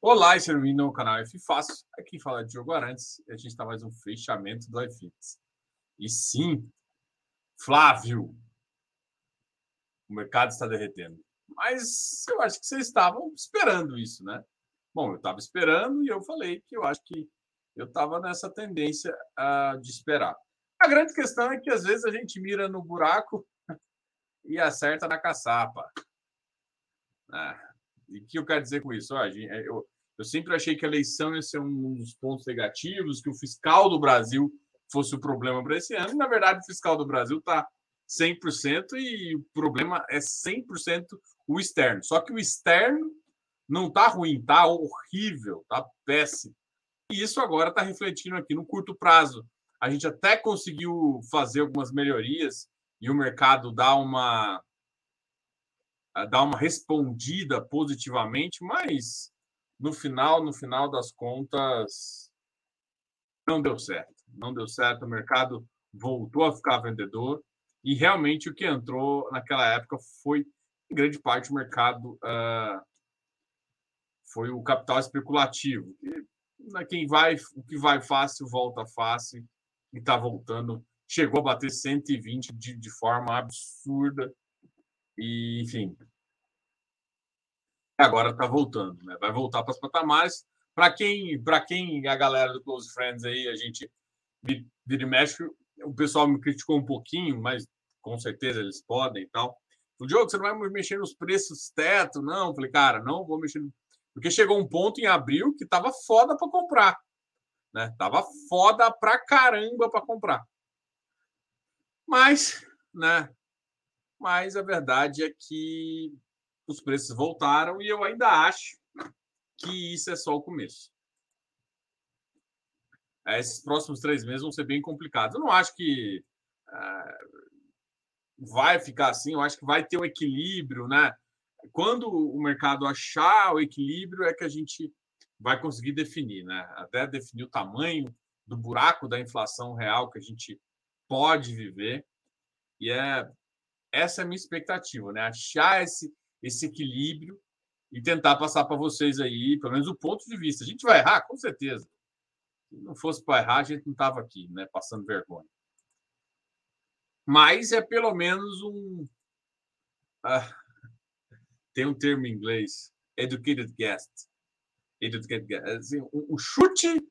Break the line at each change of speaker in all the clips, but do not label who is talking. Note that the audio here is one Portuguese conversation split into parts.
Olá, e seja bem-vindo ao canal F Fácil. Aqui fala de Diogo Arantes e a gente está mais um fechamento do iFix. E sim, Flávio, o mercado está derretendo. Mas eu acho que vocês estavam esperando isso, né? Bom, eu estava esperando e eu falei que eu acho que eu estava nessa tendência uh, de esperar. A grande questão é que às vezes a gente mira no buraco e acerta na caçapa. Ah, e o que eu quero dizer com isso? eu, eu sempre achei que a eleição ia ser um dos pontos negativos, que o fiscal do Brasil fosse o problema para esse ano. Na verdade, o fiscal do Brasil está 100% e o problema é 100% o externo. Só que o externo não está ruim, está horrível, está péssimo. E isso agora está refletindo aqui no curto prazo. A gente até conseguiu fazer algumas melhorias e o mercado dá uma dar uma respondida positivamente, mas no final, no final das contas, não deu certo. Não deu certo, o mercado voltou a ficar vendedor e realmente o que entrou naquela época foi, em grande parte, o mercado uh, foi o capital especulativo. E, né, quem vai, o que vai fácil volta fácil e está voltando. Chegou a bater 120 de, de forma absurda. E, enfim, agora está voltando, né? Vai voltar para os patamares. Para quem, para quem a galera do Close Friends aí, a gente vira e mexe, o pessoal me criticou um pouquinho, mas com certeza eles podem e tal. O Diogo, você não vai mexer nos preços teto, não? Falei, cara, não vou mexer. Porque chegou um ponto em abril que tava foda para comprar. Né? Tava foda pra caramba para comprar. Mas, né? Mas a verdade é que os preços voltaram e eu ainda acho que isso é só o começo. É, esses próximos três meses vão ser bem complicados. Eu não acho que uh, vai ficar assim, eu acho que vai ter um equilíbrio, né? Quando o mercado achar o equilíbrio, é que a gente vai conseguir definir, né? Até definir o tamanho do buraco da inflação real que a gente pode viver. E é essa é a minha expectativa, né? Achar esse esse equilíbrio e tentar passar para vocês aí, pelo menos o ponto de vista. A gente vai errar, com certeza. Se não fosse para errar, a gente não estava aqui, né, passando vergonha. Mas é pelo menos um. Ah, tem um termo em inglês, educated guest. Educated guest. Assim, um, um chute,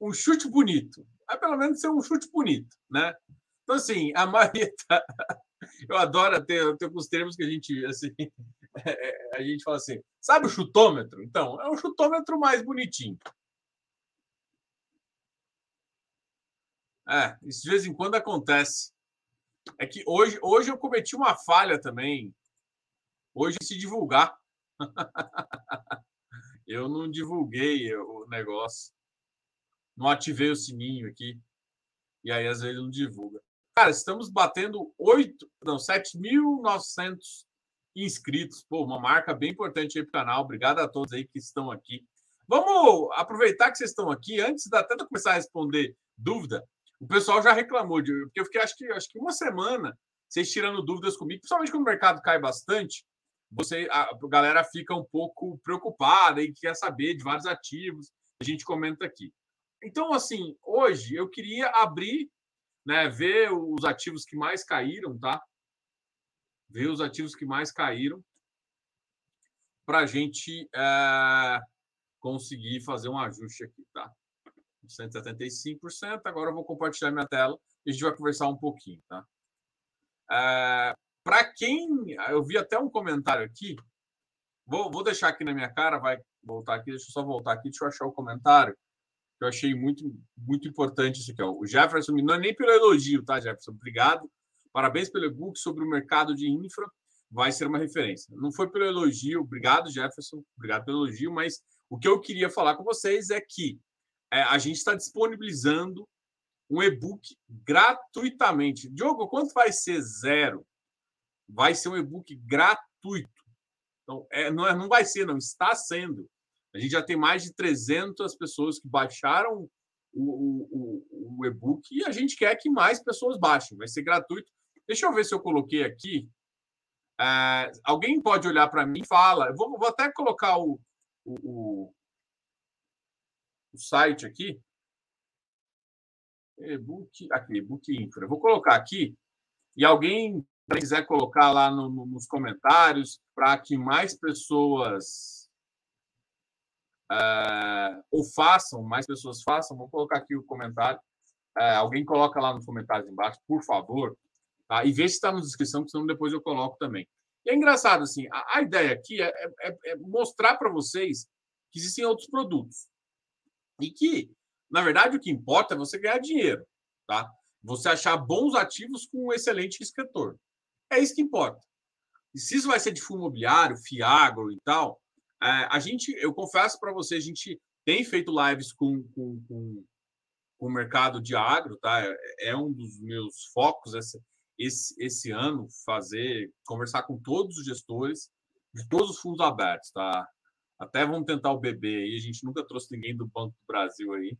um chute bonito. É pelo menos ser um chute bonito, né? Então, assim, a maioria tá... Eu adoro ter, alguns termos que a gente, assim, a gente fala assim, sabe o chutômetro? Então, é um chutômetro mais bonitinho. É, isso de vez em quando acontece. É que hoje, hoje eu cometi uma falha também. Hoje se divulgar. eu não divulguei o negócio. Não ativei o sininho aqui. E aí, às vezes, não divulga. Cara, estamos batendo 8, não, 7.900 inscritos. Pô, uma marca bem importante aí para o canal. Obrigado a todos aí que estão aqui. Vamos aproveitar que vocês estão aqui, antes da até começar a responder dúvida. O pessoal já reclamou, de, porque eu fiquei acho que, acho que uma semana vocês tirando dúvidas comigo, principalmente quando o mercado cai bastante, você, a, a galera fica um pouco preocupada e quer saber de vários ativos. A gente comenta aqui. Então, assim, hoje eu queria abrir né, ver os ativos que mais caíram, tá? Ver os ativos que mais caíram para a gente é, conseguir fazer um ajuste aqui, tá? 175%. Agora eu vou compartilhar minha tela e a gente vai conversar um pouquinho, tá? É, para quem. Eu vi até um comentário aqui. Vou, vou deixar aqui na minha cara, vai voltar aqui. Deixa eu só voltar aqui, deixa eu achar o comentário eu achei muito, muito importante isso aqui. Ó. O Jefferson, não é nem pelo elogio, tá, Jefferson? Obrigado. Parabéns pelo e-book sobre o mercado de infra. Vai ser uma referência. Não foi pelo elogio, obrigado, Jefferson. Obrigado pelo elogio, mas o que eu queria falar com vocês é que é, a gente está disponibilizando um e-book gratuitamente. Diogo, quanto vai ser zero? Vai ser um e-book gratuito. Então, é, não, é, não vai ser, não, está sendo. A gente já tem mais de 300 pessoas que baixaram o, o, o e-book e a gente quer que mais pessoas baixem. Vai ser gratuito. Deixa eu ver se eu coloquei aqui. É, alguém pode olhar para mim e fala. Eu vou, vou até colocar o, o, o site aqui. E-book, aqui, e-book infra. Eu vou colocar aqui e alguém quiser colocar lá no, no, nos comentários para que mais pessoas é, ou façam, mais pessoas façam, vou colocar aqui o comentário. É, alguém coloca lá nos comentários embaixo, por favor, tá? e vê se está na descrição, senão depois eu coloco também. E é engraçado, assim, a, a ideia aqui é, é, é mostrar para vocês que existem outros produtos. E que, na verdade, o que importa é você ganhar dinheiro, tá? Você achar bons ativos com um excelente escritor. É isso que importa. E se isso vai ser de fundo imobiliário, Fiagro e tal, é, a gente, eu confesso para você, a gente tem feito lives com, com, com, com, o mercado de agro, tá? É, é um dos meus focos esse, esse, ano, fazer, conversar com todos os gestores de todos os fundos abertos, tá? Até vamos tentar o BB aí, a gente nunca trouxe ninguém do Banco do Brasil aí.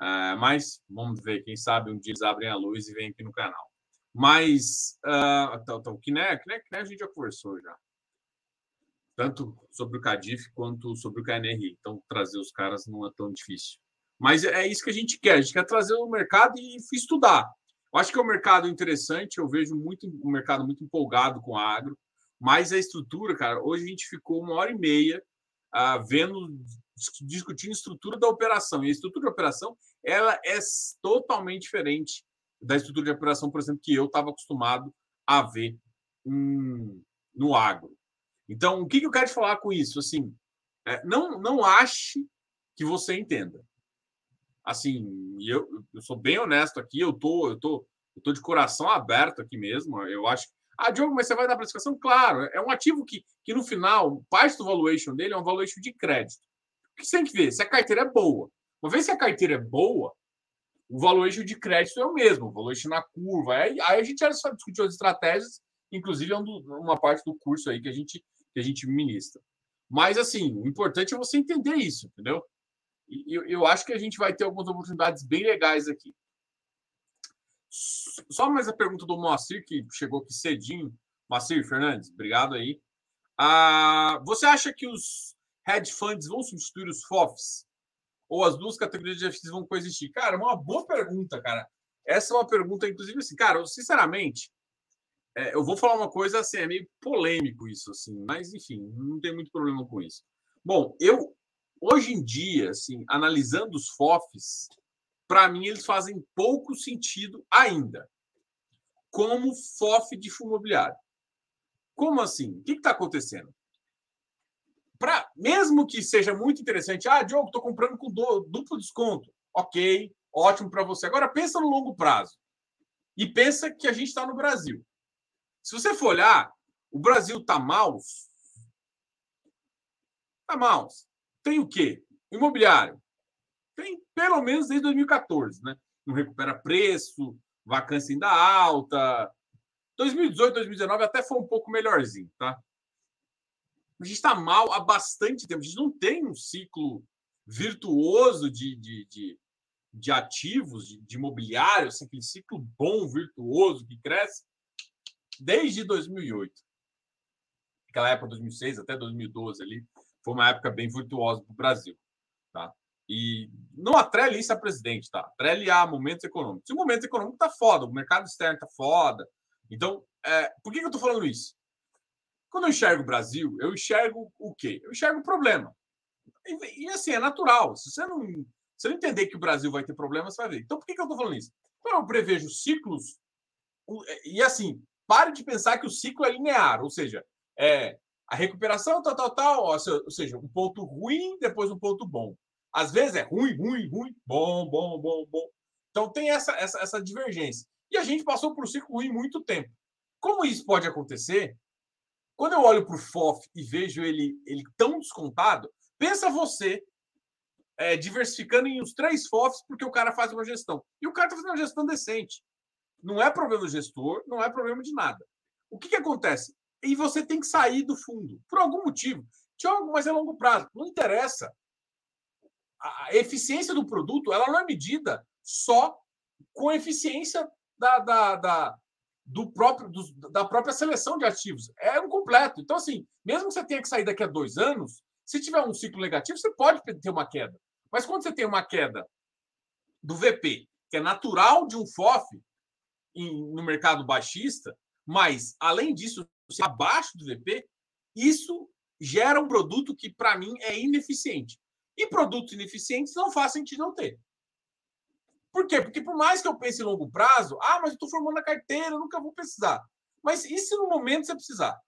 É, mas vamos ver, quem sabe um dia eles abrem a luz e vêm aqui no canal. Mas, uh, então, então, que, né, que, né, que né, a gente já conversou já. Tanto sobre o Cadif quanto sobre o KNRI. Então, trazer os caras não é tão difícil. Mas é isso que a gente quer. A gente quer trazer o mercado e estudar. Eu acho que é um mercado interessante. Eu vejo muito um mercado muito empolgado com a agro. Mas a estrutura, cara, hoje a gente ficou uma hora e meia uh, vendo, discutindo estrutura da operação. E a estrutura da operação ela é totalmente diferente da estrutura de operação, por exemplo, que eu estava acostumado a ver hum, no agro. Então, o que, que eu quero te falar com isso? Assim, é, não, não ache que você entenda. Assim, eu, eu sou bem honesto aqui, eu tô, eu tô, eu tô de coração aberto aqui mesmo. Eu acho. Ah, Diogo, mas você vai dar precificação? Claro, é um ativo que, que no final, parte do valuation dele é um valuation de crédito. O que você tem que ver? Se a carteira é boa. Uma vez que a carteira é boa, o valuation de crédito é o mesmo, o valuation na curva. Aí, aí a gente já discutiu as estratégias, inclusive é um do, uma parte do curso aí que a gente, que a gente ministra. Mas, assim, o importante é você entender isso, entendeu? E eu, eu acho que a gente vai ter algumas oportunidades bem legais aqui. Só mais a pergunta do Moacir, que chegou aqui cedinho. Moacir Fernandes, obrigado aí. Ah, você acha que os hedge funds vão substituir os FOFs? ou as duas categorias de FX vão coexistir? Cara, uma boa pergunta, cara. Essa é uma pergunta, inclusive, assim, cara, eu, sinceramente, é, eu vou falar uma coisa assim, é meio polêmico isso, assim, mas enfim, não tem muito problema com isso. Bom, eu, hoje em dia, assim, analisando os FOFs, para mim eles fazem pouco sentido ainda, como FOF de fundo imobiliário. Como assim? O que está acontecendo? Pra, mesmo que seja muito interessante, ah, Diogo, estou comprando com do, duplo desconto. Ok, ótimo para você. Agora pensa no longo prazo. E pensa que a gente está no Brasil. Se você for olhar, o Brasil está mal. Está mal. Tem o quê? Imobiliário. Tem pelo menos desde 2014, né? Não recupera preço, vacância ainda alta. 2018, 2019 até foi um pouco melhorzinho, tá? a gente está mal há bastante tempo. A gente não tem um ciclo virtuoso de, de, de, de ativos, de, de imobiliário, assim, aquele ciclo bom, virtuoso, que cresce desde 2008. Aquela época, 2006 até 2012 ali, foi uma época bem virtuosa para o Brasil. Tá? E não atrele isso a presidente, tá? Atrele a momentos econômicos. Se o momento econômico tá foda, o mercado externo tá foda. Então, é, por que, que eu tô falando isso? Quando eu enxergo o Brasil, eu enxergo o quê? Eu enxergo o problema. E, e assim, é natural. Se você não, se não entender que o Brasil vai ter problemas, você vai ver. Então, por que, que eu estou falando isso? Então, eu prevejo ciclos. E assim, pare de pensar que o ciclo é linear, ou seja, é a recuperação, tal, tal, tal, ou seja, um ponto ruim, depois um ponto bom. Às vezes é ruim, ruim, ruim, bom, bom, bom, bom. Então tem essa, essa, essa divergência. E a gente passou por um ciclo ruim muito tempo. Como isso pode acontecer? Quando eu olho para o FOF e vejo ele, ele tão descontado, pensa você é, diversificando em uns três FOFs porque o cara faz uma gestão. E o cara está fazendo uma gestão decente. Não é problema do gestor, não é problema de nada. O que, que acontece? E você tem que sair do fundo, por algum motivo. Tiago, mas é longo prazo. Não interessa. A eficiência do produto ela não é medida só com a eficiência da, da, da, do próprio, do, da própria seleção de ativos. É um completo. Então, assim, mesmo que você tenha que sair daqui a dois anos, se tiver um ciclo negativo, você pode ter uma queda. Mas quando você tem uma queda do VP, que é natural de um FOF em, no mercado baixista, mas, além disso, abaixo do VP, isso gera um produto que, para mim, é ineficiente. E produtos ineficientes não faz sentido não ter. Por quê? Porque por mais que eu pense em longo prazo, ah, mas eu estou formando a carteira, eu nunca vou precisar. Mas e se no momento você precisar?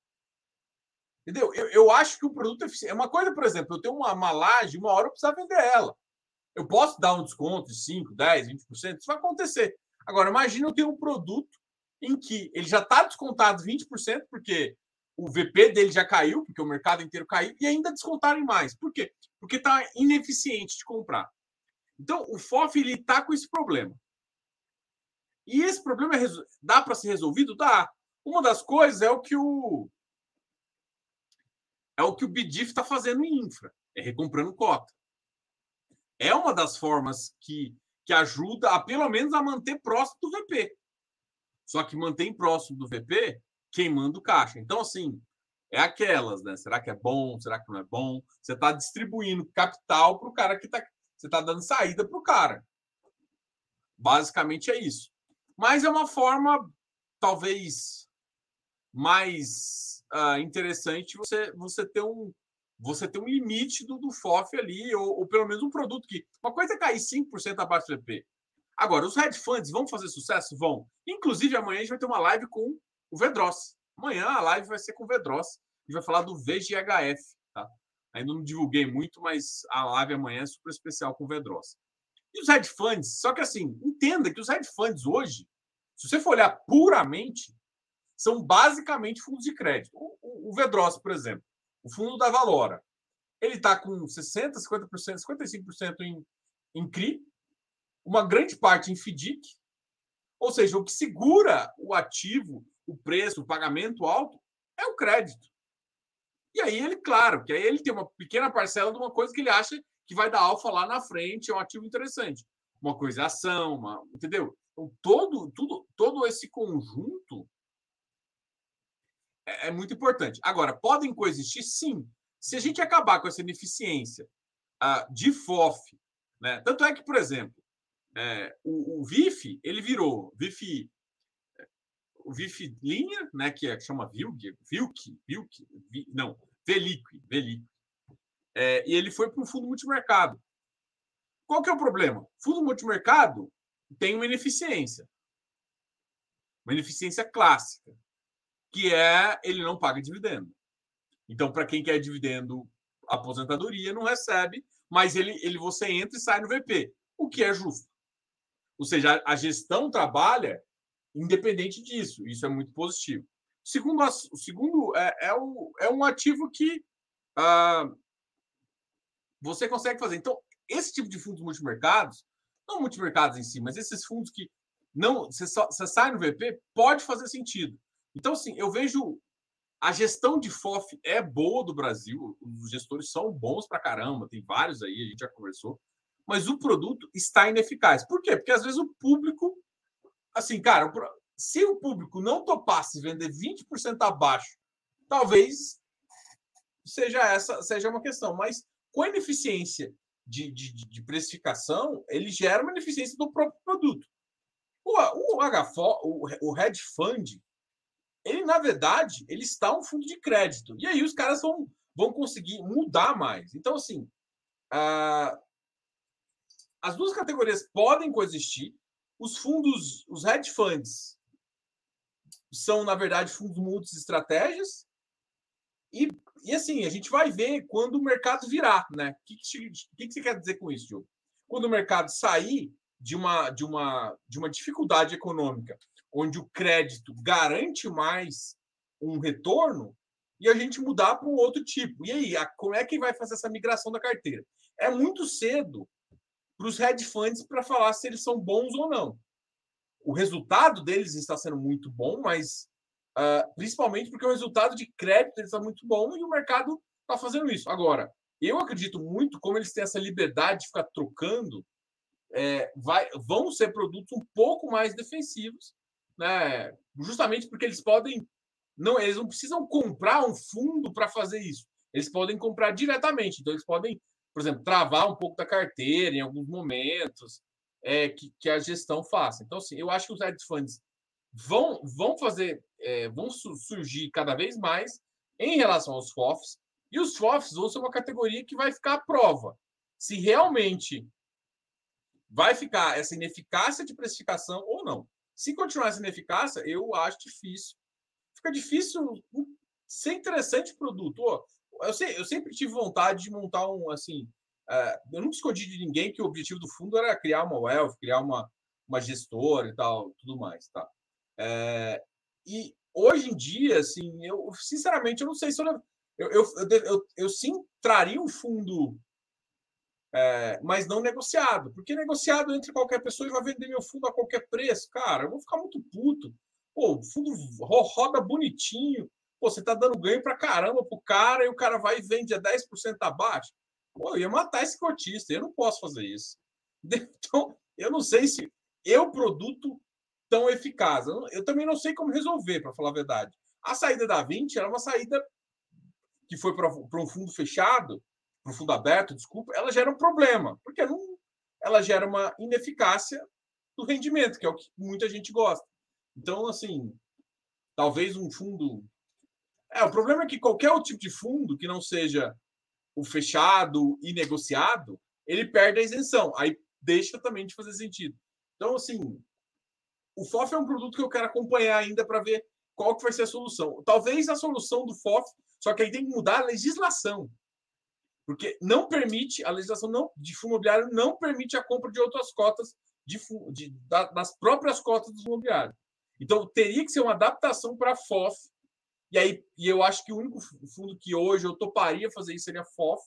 Entendeu? Eu, eu acho que o produto é eficiente. É uma coisa, por exemplo, eu tenho uma, uma laje, uma hora eu precisar vender ela. Eu posso dar um desconto de 5, 10, 20%, isso vai acontecer. Agora, imagina eu ter um produto em que ele já está descontado 20%, porque o VP dele já caiu, porque o mercado inteiro caiu, e ainda descontarem mais. Por quê? Porque está ineficiente de comprar. Então, o FOF está com esse problema. E esse problema é dá para ser resolvido? Dá. Uma das coisas é o que o é o que o BDIF está fazendo em infra, é recomprando cota. É uma das formas que, que ajuda a pelo menos a manter próximo do VP. Só que mantém próximo do VP queimando caixa. Então, assim, é aquelas, né? Será que é bom? Será que não é bom? Você está distribuindo capital para o cara que está. Você está dando saída para o cara. Basicamente é isso. Mas é uma forma, talvez, mais uh, interessante você, você ter um você ter um limite do, do FOF ali, ou, ou, pelo menos um produto que. Uma coisa é cair 5% abaixo do EP. Agora, os hedge funds vão fazer sucesso? Vão. Inclusive, amanhã a gente vai ter uma live com o Vedros. Amanhã a live vai ser com o Vedros. A gente vai falar do VGHF. Tá? Ainda não divulguei muito, mas a live amanhã é super especial com o Vedros. E os hedge funds? Só que assim, entenda que os hedge funds hoje, se você for olhar puramente, são basicamente fundos de crédito. O, o, o Vedros, por exemplo, o fundo da Valora, ele está com 60%, 50%, 55% em, em CRI, uma grande parte em FDIC, ou seja, o que segura o ativo, o preço, o pagamento alto, é o crédito. E aí ele, claro, que aí ele tem uma pequena parcela de uma coisa que ele acha que vai dar alfa lá na frente, é um ativo interessante. Uma coisa é ação, uma, entendeu? Então, todo, tudo, todo esse conjunto é, é muito importante. Agora, podem coexistir? Sim. Se a gente acabar com essa ineficiência uh, de FOF, né? tanto é que, por exemplo, é, o, o VIF, ele virou VIF, o VIF linha, né, que, é, que chama VILG, VILC, VILC, não, VELIQ, VELIQ. É, e ele foi para o fundo multimercado. Qual que é o problema? Fundo multimercado tem uma ineficiência. Uma ineficiência clássica, que é ele não paga dividendo. Então, para quem quer dividendo, aposentadoria não recebe, mas ele, ele você entra e sai no VP, o que é justo. Ou seja, a gestão trabalha independente disso. Isso é muito positivo. Segundo, o segundo é, é, o, é um ativo que uh, você consegue fazer. Então, esse tipo de fundos multimercados, não multimercados em si, mas esses fundos que não você, só, você sai no VP, pode fazer sentido. Então, assim, eu vejo a gestão de FOF é boa do Brasil, os gestores são bons para caramba, tem vários aí, a gente já conversou mas o produto está ineficaz. Por quê? Porque às vezes o público, assim, cara, se o público não topasse vender 20% abaixo, talvez seja essa seja uma questão, mas com a ineficiência de, de, de precificação, ele gera uma ineficiência do próprio produto. O, o HFO, o, o hedge fund, ele na verdade, ele está um fundo de crédito. E aí os caras vão, vão conseguir mudar mais. Então, assim, uh, as duas categorias podem coexistir. Os fundos, os hedge funds, são, na verdade, fundos multi-estratégias. E, e assim, a gente vai ver quando o mercado virar, né? O que, que, que você quer dizer com isso, Diogo? Quando o mercado sair de uma, de uma, de uma dificuldade econômica, onde o crédito garante mais um retorno, e a gente mudar para um outro tipo. E aí, a, como é que vai fazer essa migração da carteira? É muito cedo para os hedge funds para falar se eles são bons ou não. O resultado deles está sendo muito bom, mas uh, principalmente porque o resultado de crédito está muito bom e o mercado está fazendo isso. Agora, eu acredito muito como eles têm essa liberdade de ficar trocando, é, vai, vão ser produtos um pouco mais defensivos, né? Justamente porque eles podem não, eles não precisam comprar um fundo para fazer isso. Eles podem comprar diretamente. Então eles podem por exemplo, travar um pouco da carteira em alguns momentos, é, que, que a gestão faça. Então, assim, eu acho que os hedge funds vão, vão fazer, é, vão surgir cada vez mais em relação aos FOFs, e os FOFs vão ser uma categoria que vai ficar à prova. Se realmente vai ficar essa ineficácia de precificação ou não. Se continuar essa ineficácia, eu acho difícil. Fica difícil ser interessante o produto. eu, sei, eu sempre tive vontade de montar um assim. Uh, eu nunca escondi de ninguém que o objetivo do fundo era criar uma wealth, criar uma, uma gestora e tal, tudo mais, tá? É, e hoje em dia, assim, eu sinceramente eu não sei se eu, eu, eu, eu, eu sim traria um fundo, é, mas não negociado, porque negociado entre qualquer pessoa e vai vender meu fundo a qualquer preço, cara, eu vou ficar muito puto. Pô, o fundo roda bonitinho, pô, você tá dando ganho pra caramba pro cara e o cara vai e vende a 10% abaixo. Pô, eu ia matar esse cotista, eu não posso fazer isso. Então, eu não sei se eu produto tão eficaz. Eu, também não sei como resolver, para falar a verdade. A saída da 20 era uma saída que foi para um fundo fechado, para um fundo aberto, desculpa, ela gera um problema, porque não, ela gera uma ineficácia do rendimento, que é o que muita gente gosta. Então, assim, talvez um fundo. É, o problema é que qualquer tipo de fundo que não seja o fechado e negociado, ele perde a isenção. Aí deixa também de fazer sentido. Então, assim, o FOF é um produto que eu quero acompanhar ainda para ver qual que vai ser a solução. Talvez a solução do FOF, só que aí tem que mudar a legislação. Porque não permite, a legislação não, de fundo imobiliário não permite a compra de outras cotas de, de, das próprias cotas do imobiliário. Então, teria que ser uma adaptação para a FOF. E aí, e eu acho que o único fundo que hoje eu toparia fazer isso seria a FOF.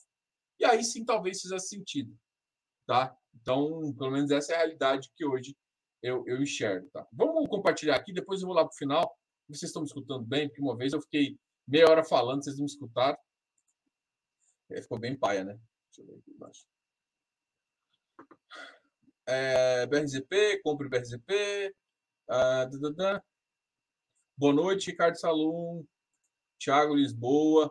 E aí sim, talvez fizesse sentido. Tá? Então, pelo menos essa é a realidade que hoje eu, eu enxergo. Tá? Vamos compartilhar aqui, depois eu vou lá para o final. Vocês estão me escutando bem, porque uma vez eu fiquei meia hora falando, vocês não me escutaram. É, ficou bem paia, né? Deixa eu ver aqui embaixo. É, BRZP, compre BRZP. Ah, Boa noite, Ricardo Salum, Thiago Lisboa.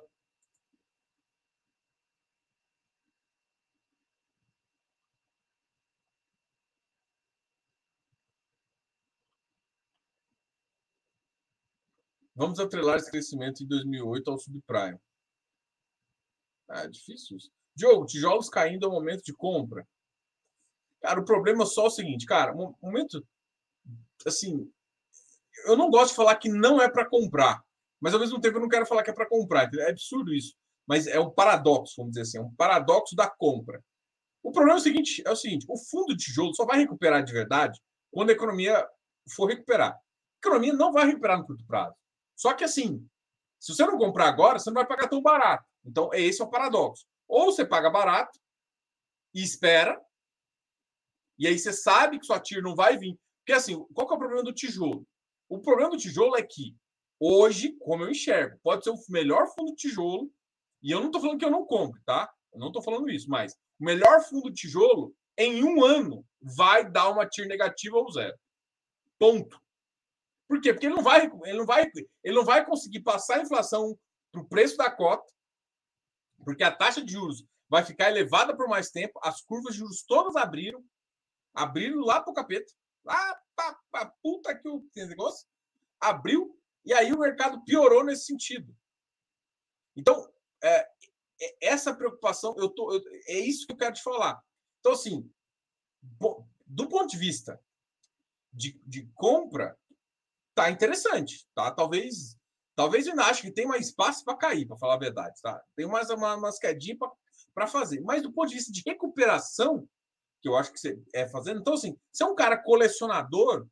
Vamos atrelar esse crescimento em 2008 ao subprime. Ah, é difícil isso. Diogo, tijolos caindo é o momento de compra. Cara, o problema é só o seguinte, cara, momento assim, eu não gosto de falar que não é para comprar, mas ao mesmo tempo eu não quero falar que é para comprar. É absurdo isso, mas é um paradoxo, vamos dizer assim, é um paradoxo da compra. O problema é o seguinte, é o seguinte, o fundo de tijolo só vai recuperar de verdade quando a economia for recuperar. A economia não vai recuperar no curto prazo. Só que assim, se você não comprar agora, você não vai pagar tão barato. Então, esse é o paradoxo. Ou você paga barato e espera, e aí você sabe que sua TIR não vai vir. Porque assim, qual que é o problema do tijolo? O problema do tijolo é que hoje, como eu enxergo, pode ser o melhor fundo de tijolo, e eu não estou falando que eu não compre, tá? Eu não estou falando isso, mas o melhor fundo de tijolo, em um ano, vai dar uma TIR negativa ou zero. Ponto. Por quê? Porque ele não vai, ele não vai, ele não vai conseguir passar a inflação para o preço da cota, porque a taxa de juros vai ficar elevada por mais tempo, as curvas de juros todas abriram, abriram lá para o capeta, lá para puta que o negócio, abriu, e aí o mercado piorou nesse sentido. Então, é, é essa preocupação, eu tô, eu, é isso que eu quero te falar. Então, assim, do ponto de vista de, de compra, tá interessante, tá? Talvez, talvez eu acho que tem mais espaço para cair, para falar a verdade, tá? Tem mais uma, umas quedinhas para fazer. Mas do ponto de vista de recuperação, que eu acho que você é fazendo, então assim, se é um cara colecionador,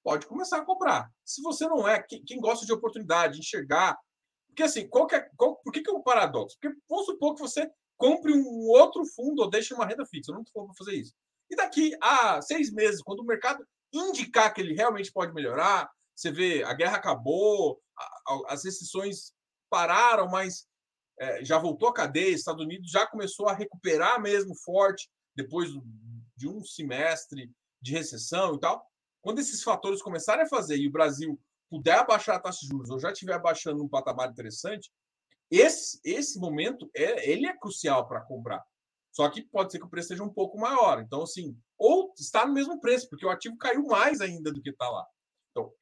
pode começar a comprar. Se você não é, quem, quem gosta de oportunidade, enxergar, porque assim, qual que é, qual, por que, que é um paradoxo? Porque vamos supor que você compre um outro fundo ou deixe uma renda fixa. Eu não estou para fazer isso. E daqui a seis meses, quando o mercado indicar que ele realmente pode melhorar, você vê, a guerra acabou, as restrições pararam, mas é, já voltou a cadeia. Estados Unidos já começou a recuperar mesmo forte depois de um semestre de recessão e tal. Quando esses fatores começarem a fazer e o Brasil puder abaixar a taxa de juros ou já estiver abaixando um patamar interessante, esse, esse momento é, ele é crucial para comprar. Só que pode ser que o preço seja um pouco maior. Então, assim, ou está no mesmo preço, porque o ativo caiu mais ainda do que está lá. Então,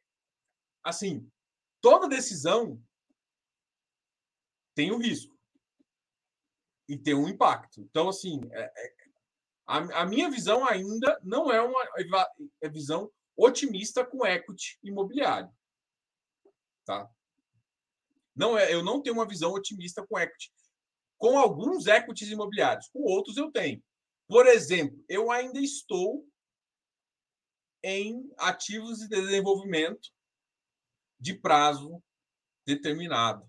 assim, toda decisão tem um risco e tem um impacto. Então, assim, é, é, a, a, minha visão ainda não é uma é visão otimista com equity imobiliário. Tá? Não é, eu não tenho uma visão otimista com equity. Com alguns equities imobiliários, com outros eu tenho. Por exemplo, eu ainda estou em ativos de desenvolvimento de prazo determinado,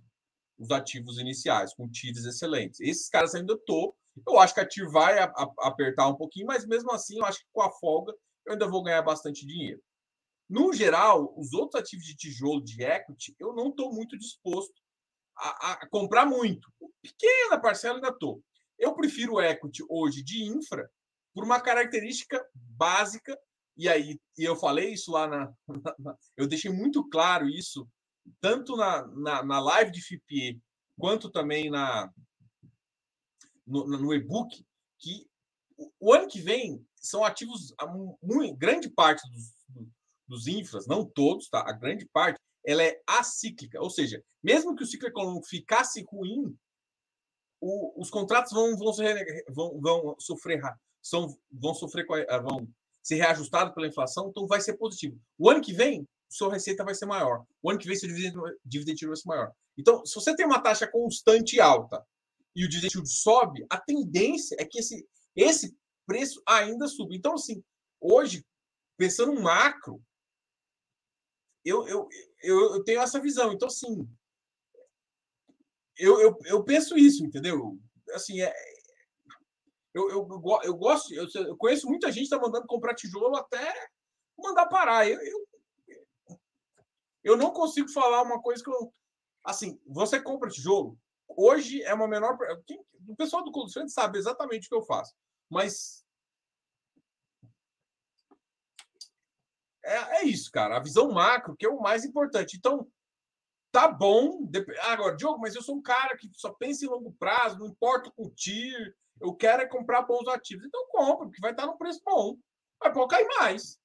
os ativos iniciais, com TIDs excelentes. Esses caras ainda estou. Eu acho que a TIR vai a, a, apertar um pouquinho, mas mesmo assim, eu acho que com a folga eu ainda vou ganhar bastante dinheiro. No geral, os outros ativos de tijolo de equity, eu não estou muito disposto a, a, comprar muito. Pequena parcela ainda estou. Eu prefiro equity hoje de infra por uma característica básica, e aí e eu falei isso lá na, na, Eu deixei muito claro isso, tanto na, na, na live de FIPE, quanto também na, no, no e-book, que o, ano que vem são ativos, muito, grande parte dos, dos infras, não todos, tá? A grande parte, ela é acíclica, ou seja, mesmo que o ciclo econômico ficasse ruim, o, os contratos vão, vão, vão, vão sofrer são, vão sofrer vão ser reajustados pela inflação, então vai ser positivo. O ano que vem, sua receita vai ser maior. O ano que vem, seu dividend vai ser maior. Então, se você tem uma taxa constante alta e o dividend sobe, a tendência é que esse, esse preço ainda suba. Então, assim, hoje, pensando no macro, eu, eu, eu, eu tenho essa visão. Então, assim, eu, eu, eu penso isso, entendeu? Assim, é, eu, eu, eu gosto, eu, eu conheço muita gente que está mandando comprar tijolo até mandar parar. Eu, eu, eu não consigo falar uma coisa que eu. Assim, você compra tijolo, hoje é uma menor. Quem, o pessoal do Clube sabe exatamente o que eu faço. Mas É, é isso, cara. A visão macro, que é o mais importante. Então, tá bom. Agora, Diogo, mas eu sou um cara que só pensa em longo prazo, não importa com TIR, eu quero é comprar bons ativos. Então, compra, porque vai estar no preço bom. Vai pode cair mais.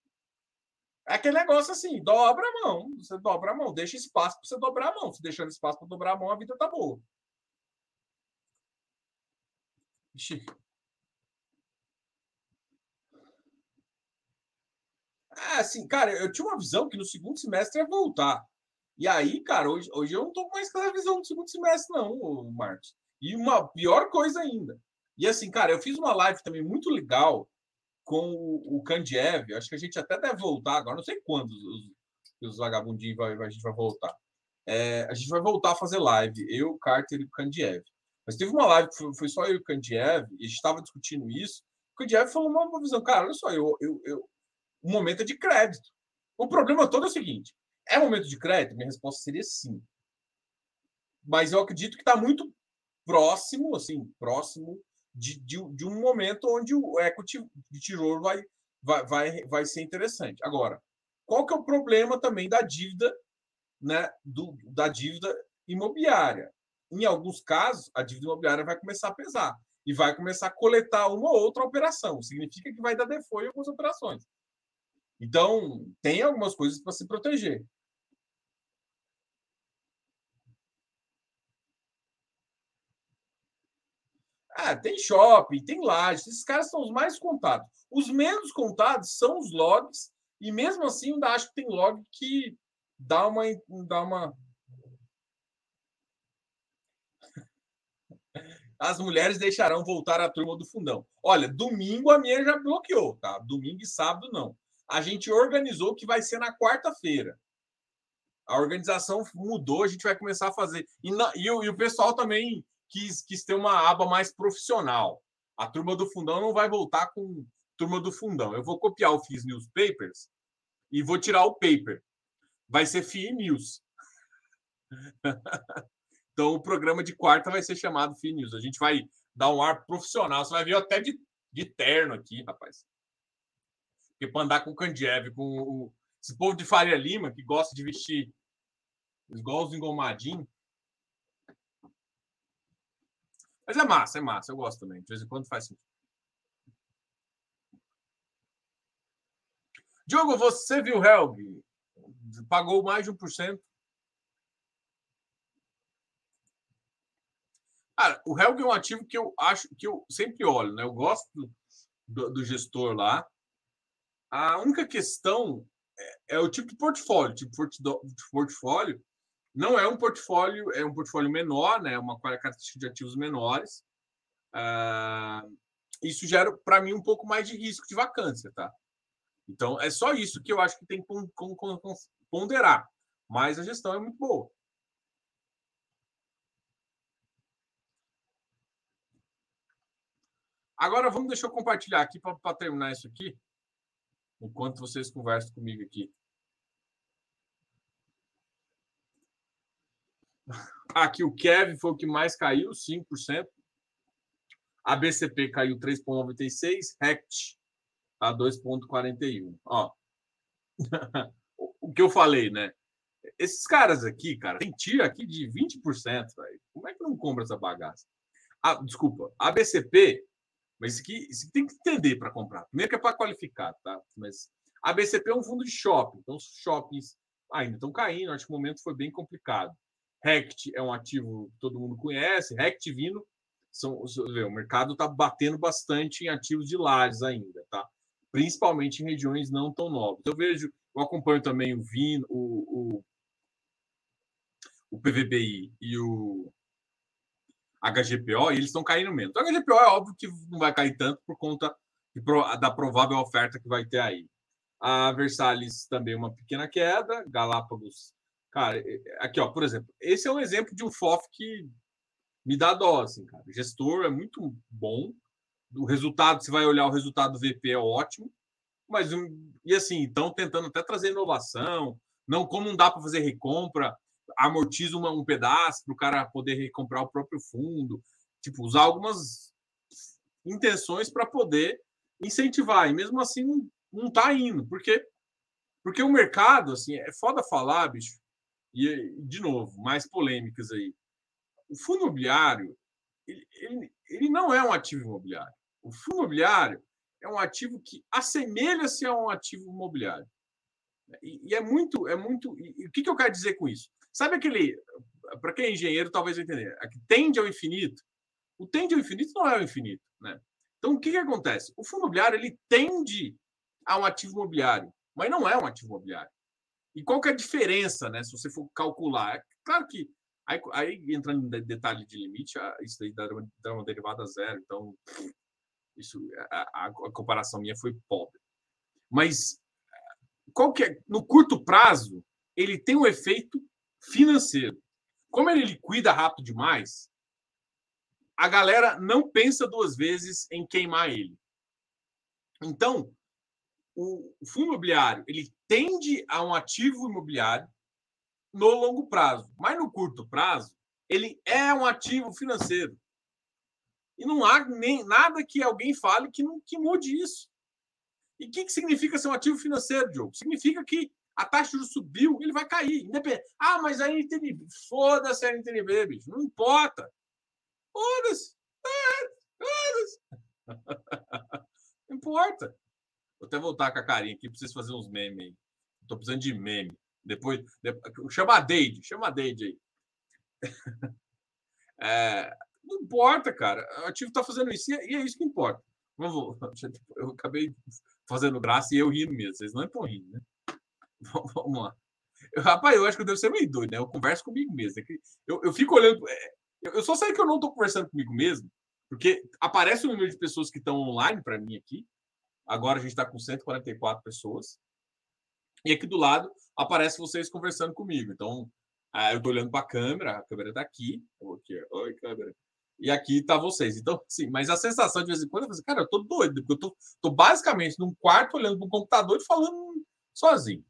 É aquele negócio assim, dobra a mão. Você dobra a mão, deixa espaço para você dobrar a mão. Se deixando espaço para dobrar a mão, a vida tá boa. Ixi, É, assim, cara, eu tinha uma visão que no segundo semestre ia voltar. E aí, cara, hoje, hoje eu não tô mais com essa visão do segundo semestre, não, Marcos. E uma pior coisa ainda. E assim, cara, eu fiz uma live também muito legal com o, o Kandiev. Acho que a gente até deve voltar agora, não sei quando os, os vagabundinhos vai, a gente vai voltar. É, a gente vai voltar a fazer live, eu, Carter e o Kandiev. Mas teve uma live que foi, foi só eu e o Kandiev, e a gente estava discutindo isso. O Kandiev falou uma visão, cara, olha só, eu, eu, eu, um momento de crédito. O problema todo é o seguinte: é momento de crédito? Minha resposta seria sim. Mas eu acredito que está muito próximo, assim, próximo de, de, de, um momento onde o equity de tijolo vai, vai, vai, vai ser interessante. Agora, qual que é o problema também da dívida, né, do, da dívida imobiliária? Em alguns casos, a dívida imobiliária vai começar a pesar e vai começar a coletar uma ou outra operação. Significa que vai dar default em algumas operações. Então, tem algumas coisas para se proteger. Ah, tem shopping, tem lajes, esses caras são os mais contados. Os menos contados são os logs, e mesmo assim, ainda acho que tem log que dá uma. Dá uma... As mulheres deixarão voltar a turma do fundão. Olha, domingo a minha já bloqueou, tá? Domingo e sábado não a gente organizou que vai ser na quarta-feira. A organização mudou, a gente vai começar a fazer. E, na, e, e, o, pessoal também quis, quis ter uma aba mais profissional. A turma do fundão não vai voltar com turma do fundão. Eu vou copiar o FIS Newspapers e vou tirar o paper. Vai ser FII News. então o programa de quarta vai ser chamado FII News. A gente vai dar um ar profissional. Você vai ver até de, de terno aqui, rapaz. Porque para andar com o Kandiev, com o, esse povo de Faria Lima, que gosta de vestir igual os engomadinhos. Mas é massa, é massa. Eu gosto também. De vez em quando faz sentido. Diogo, você viu Helg? Pagou mais de 1%. Cara, o Helg é um ativo que eu acho que eu sempre olho, né? Eu gosto do, do gestor lá. A única questão é, é, o tipo de portfólio. Tipo de portfólio não é um portfólio, é um portfólio menor, né? Uma característica de ativos menores. Ah, isso gera para mim um pouco mais de risco de vacância, tá? Então é só isso que eu acho que tem que ponderar. Mas a gestão é muito boa. Agora vamos deixar eu compartilhar aqui para terminar isso aqui, enquanto vocês conversam comigo aqui. Aqui o Kevin foi o que mais caiu, 5%. A BCP caiu 3,96%, RECT a 2,41%. Ó, o que eu falei, né? Esses caras aqui, cara, tem tiro aqui de 20%, velho. Como é que não compra essa bagaça? Ah, desculpa, a BCP mas isso aqui, isso aqui tem que entender para comprar. Primeiro que é para qualificar, tá? Mas a BCP é um fundo de shopping, então os shoppings ainda estão caindo. Acho que o momento foi bem complicado. Rect é um ativo que todo mundo conhece, Rect vindo. São, o mercado está batendo bastante em ativos de lajes ainda, tá? Principalmente em regiões não tão novas. Eu vejo, eu acompanho também o Vino, o, o, o PVBI e o HGPO e eles estão caindo menos. O HGPO é óbvio que não vai cair tanto por conta da provável oferta que vai ter aí. A Versalhes também uma pequena queda, Galápagos, cara, aqui ó, por exemplo, esse é um exemplo de um FOF que me dá dó, assim, cara. O gestor é muito bom, o resultado, você vai olhar o resultado do VP é ótimo, mas e assim, estão tentando até trazer inovação, não como não dá para fazer recompra, amortiza uma, um pedaço para o cara poder recomprar o próprio fundo, tipo, usar algumas intenções para poder incentivar. E mesmo assim não, está indo, porque porque o mercado, assim, é foda falar, bicho. E de novo, mais polêmicas aí. O fundo imobiliário, ele, ele, ele não é um ativo imobiliário. O fundo imobiliário é um ativo que assemelha-se a um ativo imobiliário. E, e, é muito, é muito. E, e o que, que eu quero dizer com isso? Sabe aquele. Para quem é engenheiro, talvez entender. Aqui, tende ao infinito. O tende ao infinito não é o infinito. Né? Então, o que, que acontece? O fundo imobiliário ele tende a um ativo imobiliário, mas não é um ativo imobiliário. E qual que é a diferença, né? Se você for calcular? É claro que aí, aí entrando em detalhe de limite, isso aí dá uma, dá uma derivada zero. Então, isso a, a, comparação minha foi pobre. Mas qual que é? No curto prazo, ele tem um efeito financeiro. Como ele liquida rápido demais, a galera não pensa duas vezes em queimar ele. Então, o fundo imobiliário ele tende a um ativo imobiliário no longo prazo, mas no curto prazo ele é um ativo financeiro. E não há nem nada que alguém fale que, não, que mude isso. E o que, que significa ser um ativo financeiro, Diogo? Significa que a taxa de subiu, ele vai cair. Independente. Ah, mas a NTNB. Foda-se a NTNB, bicho. Não importa. Foda-se. Foda-se. Não importa. Vou até voltar com a carinha aqui para vocês fazerem uns memes aí. Estou precisando de meme. Depois, chama a Deide, chama a Deide aí. É, não importa, cara. O ativo está fazendo isso e é, é isso que importa. Vamos, eu acabei fazendo graça e eu rindo mesmo. Vocês não estão rindo, né? Vamos lá. Eu, rapaz, eu acho que eu devo ser meio doido, né? Eu converso comigo mesmo. É eu, eu fico olhando. É, eu só sei que eu não estou conversando comigo mesmo, porque aparece o número de pessoas que estão online para mim aqui. Agora a gente está com 144 pessoas. E aqui do lado aparece vocês conversando comigo. Então, ah, eu estou olhando para a câmera, a câmera está aqui. aqui. Oi, câmera. E aqui está vocês. Então, sim, mas a sensação de vez em quando, falo, cara, eu estou doido, porque eu estou tô, tô basicamente num quarto olhando para o computador e falando sozinho.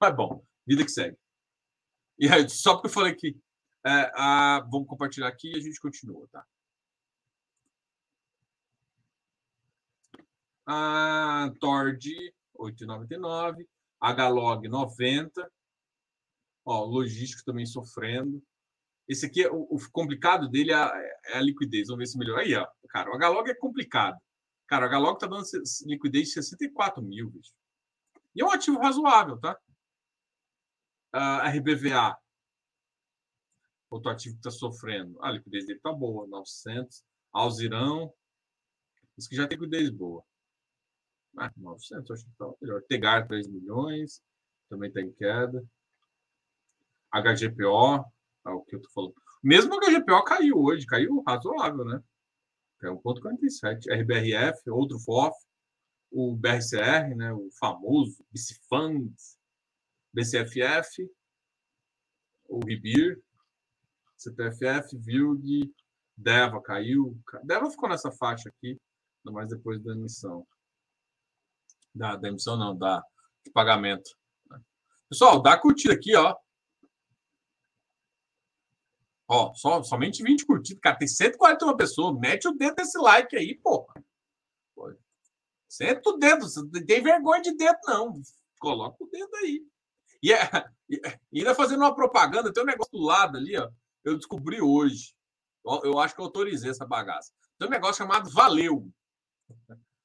Mas bom, vida que segue. E aí, só porque eu falei que é, a, vamos compartilhar aqui e a gente continua, tá? A Tord 8,99, Galog 90. Ó, logístico também sofrendo. Esse aqui, o, o complicado dele é a, é a, liquidez. Vamos ver se melhor. Aí, ó, cara, o H-Log é complicado. Cara, o H-Log tá dando liquidez de 64 mil, bicho. E é um ativo razoável, tá? Uh, RBVA, outro ativo que está sofrendo. A liquidez dele tá boa, 900. Alzirão, isso que já tem liquidez boa. Ah, 900, acho que tá melhor. Tegar, 3 milhões, também está em queda. HGPO, é o que eu tô falando. Mesmo o HGPO caiu hoje, caiu razoável, né? Caiu 1,47. RBRF, outro FOF, o BRCR, né? o famoso BCFund, BCFF, o RIBIR, CPFF, VILG, DEVA caiu. DEVA ficou nessa faixa aqui, mais depois da emissão. Da, da emissão, não, da, de pagamento. Pessoal, dá curtida aqui, ó. Ó, só, somente 20 curtidas. Cara, tem 141 pessoas. Mete o dedo nesse like aí, porra. Senta o dedo. Não tem vergonha de dedo, não. Coloca o dedo aí. E, é, e ainda fazendo uma propaganda, tem um negócio do lado ali, ó. Eu descobri hoje. Eu acho que eu autorizei essa bagaça. Tem um negócio chamado Valeu.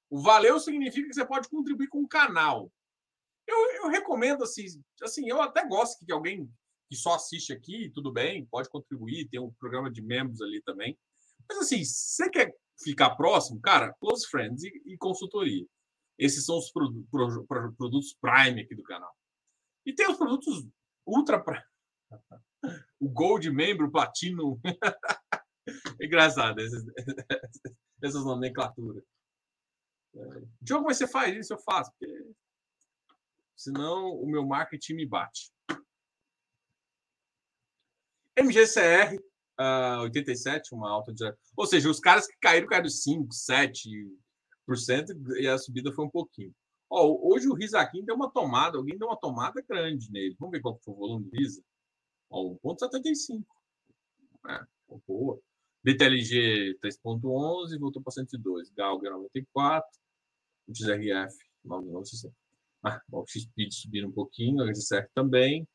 O Valeu significa que você pode contribuir com o canal. Eu, eu recomendo, assim, assim, eu até gosto que alguém que só assiste aqui, tudo bem, pode contribuir, tem um programa de membros ali também. Mas assim, você quer ficar próximo, cara, close friends e, e consultoria. Esses são os pro, pro, pro, produtos Prime aqui do canal. E tem os produtos Ultra Prime. O Gold Membro, Platino. Engraçado esses, essas nomenclaturas. Diogo, mas você faz isso? Eu faço, porque senão o meu marketing me bate. MGCR, uh, 87, uma alta de. Ou seja, os caras que caíram, caíram 5, 7% e a subida foi um pouquinho. Ó, hoje o Risaquim deu uma tomada, alguém deu uma tomada grande nele. Vamos ver qual foi o volume do Risa. 1,75. É, boa. BTLG 3,11, voltou para 102. Galga 94. XRF 9,960. Ah, o XPID subindo um pouquinho, a GCR também.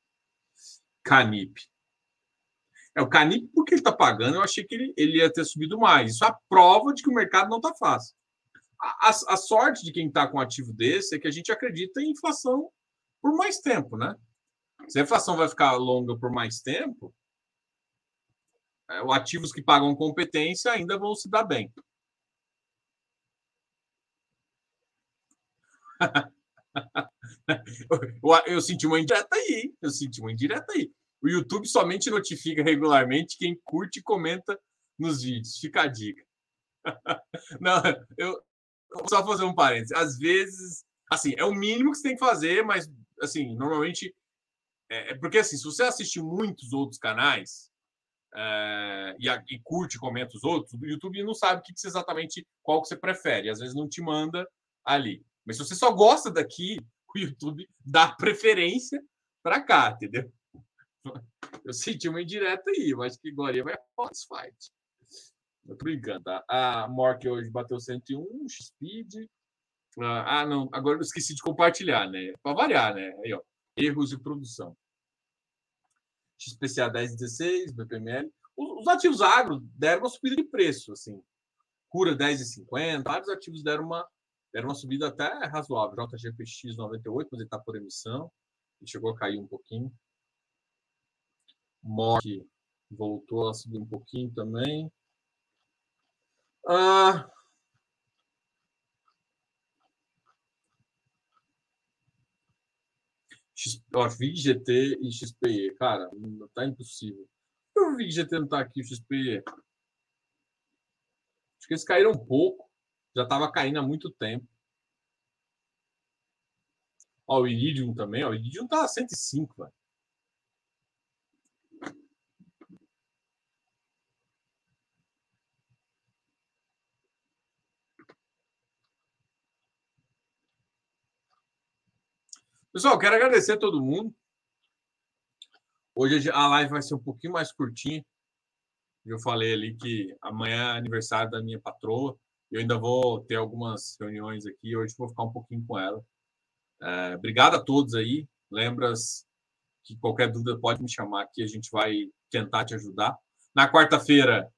Canip é o Canip, porque ele está pagando, eu achei que ele, ele ia ter subido mais. Isso é a prova de que o mercado não está fácil. A, a, a, sorte de quem está com um ativo desse é que a gente acredita em inflação por mais tempo, né? Se a inflação vai ficar longa por mais tempo, é, ativos que pagam competência ainda vão se dar bem. Eu, eu, senti uma indireta aí, eu senti uma indireta aí. O YouTube somente notifica regularmente quem curte e comenta nos vídeos. Fica a dica. Não, eu só fazer um parênteses. Às vezes, assim, é o mínimo que você tem que fazer, mas assim, normalmente é, é porque assim, se você assistir muitos outros canais é, e, e, curte e comenta os outros, o YouTube não sabe que, que exatamente qual que você prefere. Às vezes não te manda ali. Mas se você só gosta daqui, o YouTube dá preferência para cá, entendeu? Eu senti uma indireta aí, eu acho que Glória vai Fox Fight. Eu tô brincando, tá? A Mork hoje bateu 101, Speed. Ah, ah, não, agora eu esqueci de compartilhar, né? Para variar, né? Aí, ó, erros de produção. XPCA 1016, BPML. Os, ativos agro deram uma subida de preço, assim. Cura 10,50, vários ativos deram uma, deram uma subida até razoável. JGPX 98, mas ele está por emissão. Ele chegou a cair um pouquinho. Morte voltou a subir um pouquinho também. Ah, ó, VGT e XPE. Cara, tá impossível. O VGT não tá aqui, o XPE. Acho que eles caíram um pouco. Já estava caindo há muito tempo. Ó, o Iridium também. Ó, o Iridium tá a 105, velho. Pessoal, quero agradecer a todo mundo. Hoje a live vai ser um pouquinho mais curtinha. Eu falei ali que amanhã é aniversário da minha patroa. Eu ainda vou ter algumas reuniões aqui. Hoje vou ficar um pouquinho com ela. É, obrigado a todos aí. Lembras que qualquer dúvida pode me chamar que a gente vai tentar te ajudar. Na quarta-feira,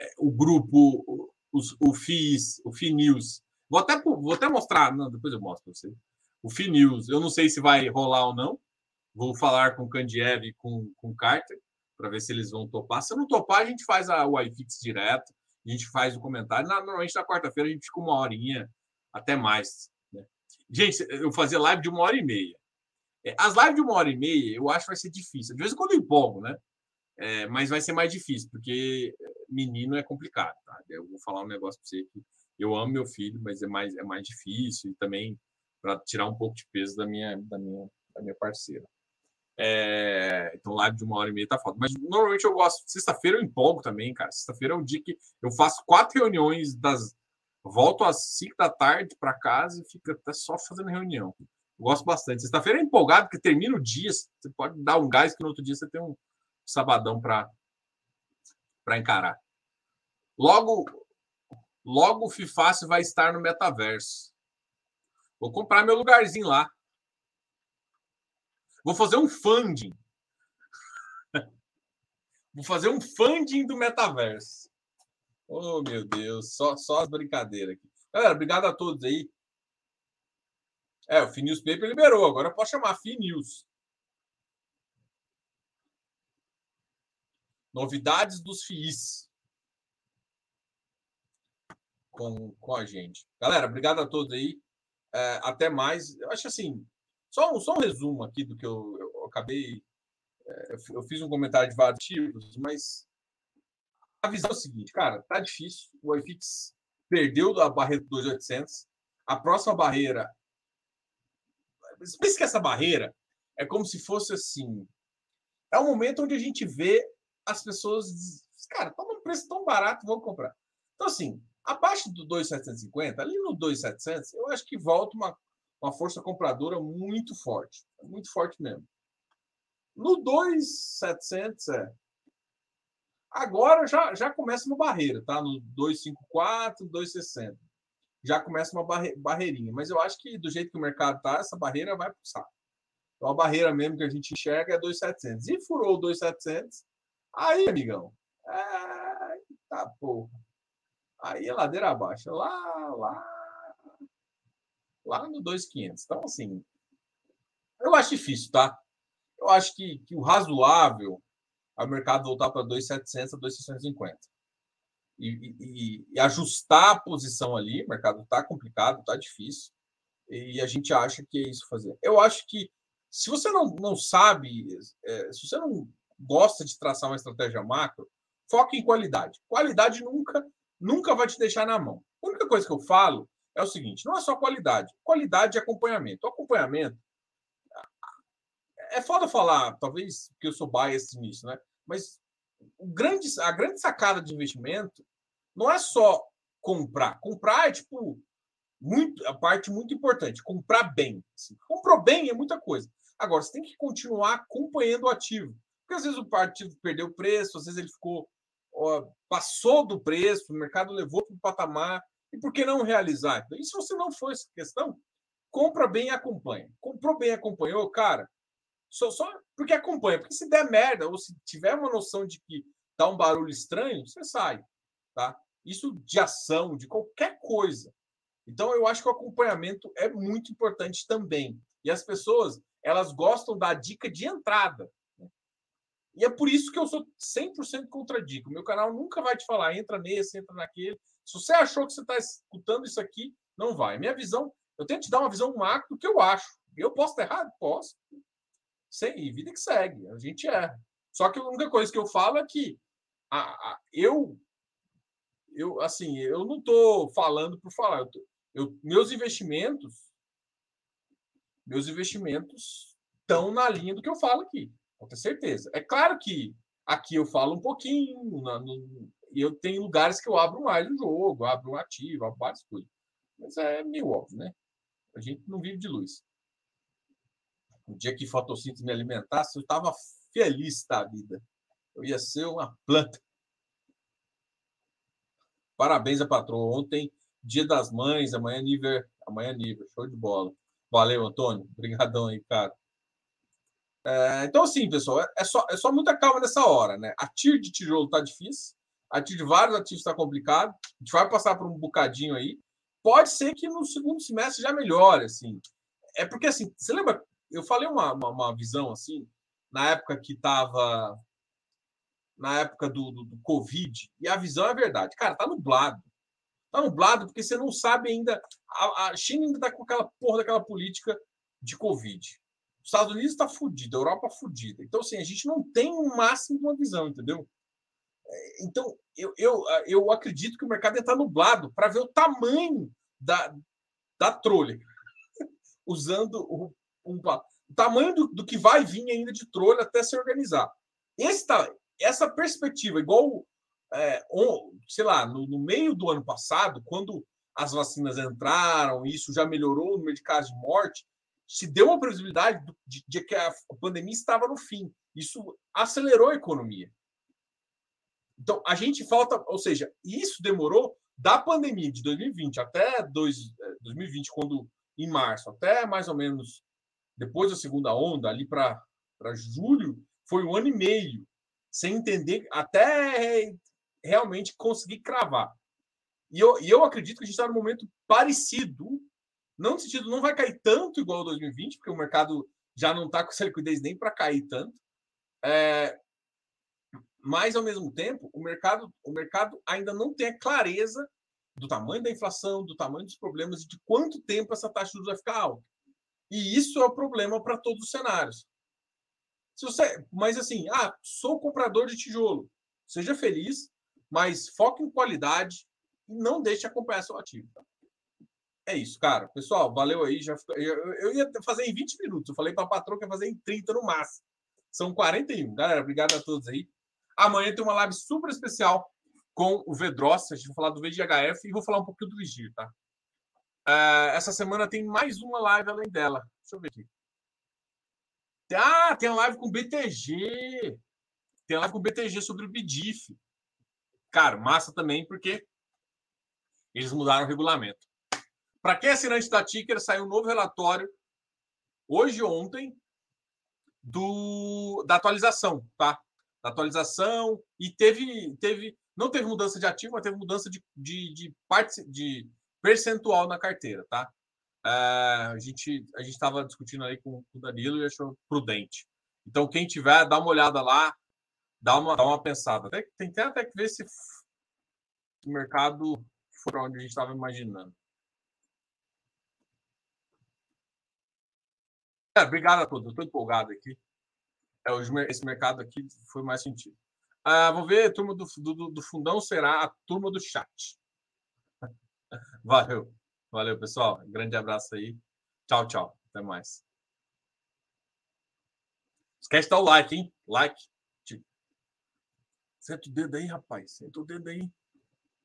é, o grupo, o FIS, o FI News. Vou até, vou até mostrar, não, depois eu mostro para você. O FI News, eu não sei se vai rolar ou não. Vou falar com o Kandiev e com, com o Carter para ver se eles vão topar. Se não topar, a gente faz a, o iFix direto, a gente faz o comentário. Normalmente na quarta-feira a gente fica uma horinha, até mais. Né? Gente, eu fazer live de uma hora e meia. É, as lives de uma hora e meia, eu acho que vai ser difícil. De vez em quando eu empolgo, né? É, mas vai ser mais difícil, porque menino é complicado, tá? Eu vou falar um negócio para você que eu amo meu filho, mas é mais, é mais difícil e também para tirar um pouco de peso da minha, da minha, da minha parceira. É, então, live de uma hora e meia tá foda. Mas normalmente eu gosto. Sexta-feira eu empolgo também, cara. Sexta-feira é um dia que eu faço quatro reuniões das. Volto às cinco da tarde para casa e fico até só fazendo reunião. gosto bastante. Sexta-feira é empolgado, porque termina o dia. Você pode dar um gás que no outro dia você tem um sabadão para encarar. Logo, logo o Fifácio vai estar no metaverso. Vou comprar meu lugarzinho lá. Vou fazer um funding. Vou fazer um funding do metaverso. Oh, meu Deus, só, só as brincadeiras aqui. Galera, obrigado a todos aí. É, o Finews Paper liberou, agora pode chamar Finews. Novidades dos FIIs com, com a gente. Galera, obrigado a todos aí. É, até mais. Eu acho assim, só um, só um resumo aqui do que eu, eu acabei. É, eu fiz um comentário de vários tipos, mas a visão é a seguinte, cara, tá difícil. O iFix perdeu a barreira do 2.800. A próxima barreira. Pense que essa barreira é como se fosse assim. É um momento onde a gente vê as pessoas. Cara, tá num preço tão barato, vou comprar. Então, assim, abaixo do 2.750, ali no 2.700, eu acho que volta uma uma força compradora muito forte, muito forte mesmo. No 2,700, é. Agora já, já começa uma barreira, tá? No 254, 260. Já começa uma barre, barreirinha. Mas eu acho que do jeito que o mercado tá, essa barreira vai pulsar. Então a barreira mesmo que a gente enxerga é 2,700. E furou 2,700, aí, amigão, é... tá porra. Aí a ladeira abaixo. Lá, lá, lá no 2,500. Então, assim, eu acho difícil, tá? Eu acho que, que o razoável é o mercado voltar para 2,700 a 2,650. E, e, e, ajustar a posição ali, o mercado está complicado, está difícil, e a gente acha que é isso fazer. Eu acho que se você não, não sabe, é, se você não gosta de traçar uma estratégia macro, foque em qualidade. Qualidade nunca, nunca vai te deixar na mão. A única coisa que eu falo é o seguinte: não é só qualidade, qualidade e acompanhamento. O acompanhamento. É foda falar, talvez porque eu sou biased nisso, né? Mas o grande, a grande sacada de investimento não é só comprar. Comprar é tipo muito a parte muito importante, comprar bem. Assim. Comprou bem é muita coisa. Agora, você tem que continuar acompanhando o ativo. Porque às vezes o ativo perdeu o preço, às vezes ele ficou passou do preço, o mercado levou para o patamar e por que não realizar? E se você não for essa questão, compra bem e acompanha. Comprou bem e acompanhou, cara, só, só porque acompanha. Porque se der merda, ou se tiver uma noção de que dá um barulho estranho, você sai. Tá? Isso de ação, de qualquer coisa. Então, eu acho que o acompanhamento é muito importante também. E as pessoas, elas gostam da dica de entrada. Né? E é por isso que eu sou 100% contra dica. O meu canal nunca vai te falar, entra nesse, entra naquele. Se você achou que você está escutando isso aqui, não vai. Minha visão, eu tento te dar uma visão macro do que eu acho. Eu posso estar errado? Posso. Sem vida que segue. A gente é. Só que a única coisa que eu falo é que a, a, eu, eu, assim, eu não estou falando por falar. Eu, tô, eu meus investimentos, meus investimentos estão na linha do que eu falo aqui. Com certeza. É claro que aqui eu falo um pouquinho, na, no, e eu tenho lugares que eu abro mais o jogo, abro um ativo, abro várias coisas. Mas é meio óbvio, né? A gente não vive de luz. O dia que fotossíntese me alimentasse, eu estava feliz da vida. Eu ia ser uma planta. Parabéns a patroa. Ontem, dia das mães, amanhã é nível, amanhã é nível. Show de bola. Valeu, Antônio. Obrigadão aí, cara. É, então, assim, pessoal, é, é, só, é só muita calma nessa hora, né? A TIR de tijolo está difícil, a TIR de vários ativos está complicado, a gente vai passar por um bocadinho aí. Pode ser que no segundo semestre já melhore, assim. É porque, assim, você lembra? Eu falei uma, uma, uma visão, assim, na época que estava na época do, do, do, Covid, e a visão é verdade. Cara, tá nublado. Tá nublado porque você não sabe ainda. A, a China ainda tá com aquela porra daquela política de Covid. Os Estados Unidos está fudido, a Europa fudida. Então, assim, a gente não tem o máximo de uma visão, entendeu? Então, eu, eu, eu acredito que o mercado está nublado para ver o tamanho da, da trolha. Usando o, um, o tamanho do, do, que vai vir ainda de trolha até se organizar. Esse, essa perspectiva, igual, é, sei lá, no, no, meio do ano passado, quando as vacinas entraram, isso já melhorou o número de casos de morte, se deu uma previsibilidade de, de que a pandemia estava no fim. Isso acelerou a economia. Então, a gente falta, ou seja, isso demorou da pandemia de 2020 até dois, 2020, é, quando em março, até mais ou menos depois da segunda onda, ali para julho, foi um ano e meio sem entender, até realmente conseguir cravar. E eu, e eu acredito que a gente está num momento parecido, não no sentido, não vai cair tanto igual 2020, porque o mercado já não está com essa liquidez nem para cair tanto. É, mas, ao mesmo tempo, o mercado, o mercado ainda não tem a clareza do tamanho da inflação, do tamanho dos problemas e de quanto tempo essa taxa de juros vai ficar alta. E isso é o problema para todos os cenários. Se você, mas assim, ah, sou comprador de tijolo. Seja feliz, mas foque em qualidade e não deixe acompanhar seu ativo. É isso, cara. Pessoal, valeu aí. Já eu, eu ia fazer em 20 minutos. Eu falei para a patroa que ia fazer em 30 no máximo. São 41. Galera, obrigado a todos aí. Amanhã tem uma live super especial com o Vedross. A gente vai falar do VGHF e vou falar um pouquinho do Vigir, tá? Uh, essa semana tem mais uma live além dela. Deixa eu ver aqui. Ah, tem a live com o BTG. Tem a live com o BTG sobre o BDIF. Cara, massa também, porque eles mudaram o regulamento. Para quem é assinante da Ticker, saiu um novo relatório hoje ontem do, da atualização, tá? Da atualização e teve, teve não teve mudança de ativo, mas teve mudança de, de, de, parte, de percentual na carteira, tá? Uh, a gente a gente estava discutindo aí com, com o Danilo e achou prudente. Então, quem tiver, dá uma olhada lá, dá uma, dá uma pensada. Até, tem até que ver se o mercado for onde a gente estava imaginando. É, obrigado a todos. Estou empolgado aqui. É, hoje, esse mercado aqui foi mais sentido. Uh, vou ver, turma do, do, do fundão será a turma do chat. Valeu. Valeu, pessoal. Grande abraço aí. Tchau, tchau. Até mais. Esquece de dar o like, hein? Like. Senta o dedo aí, rapaz. Senta o dedo aí.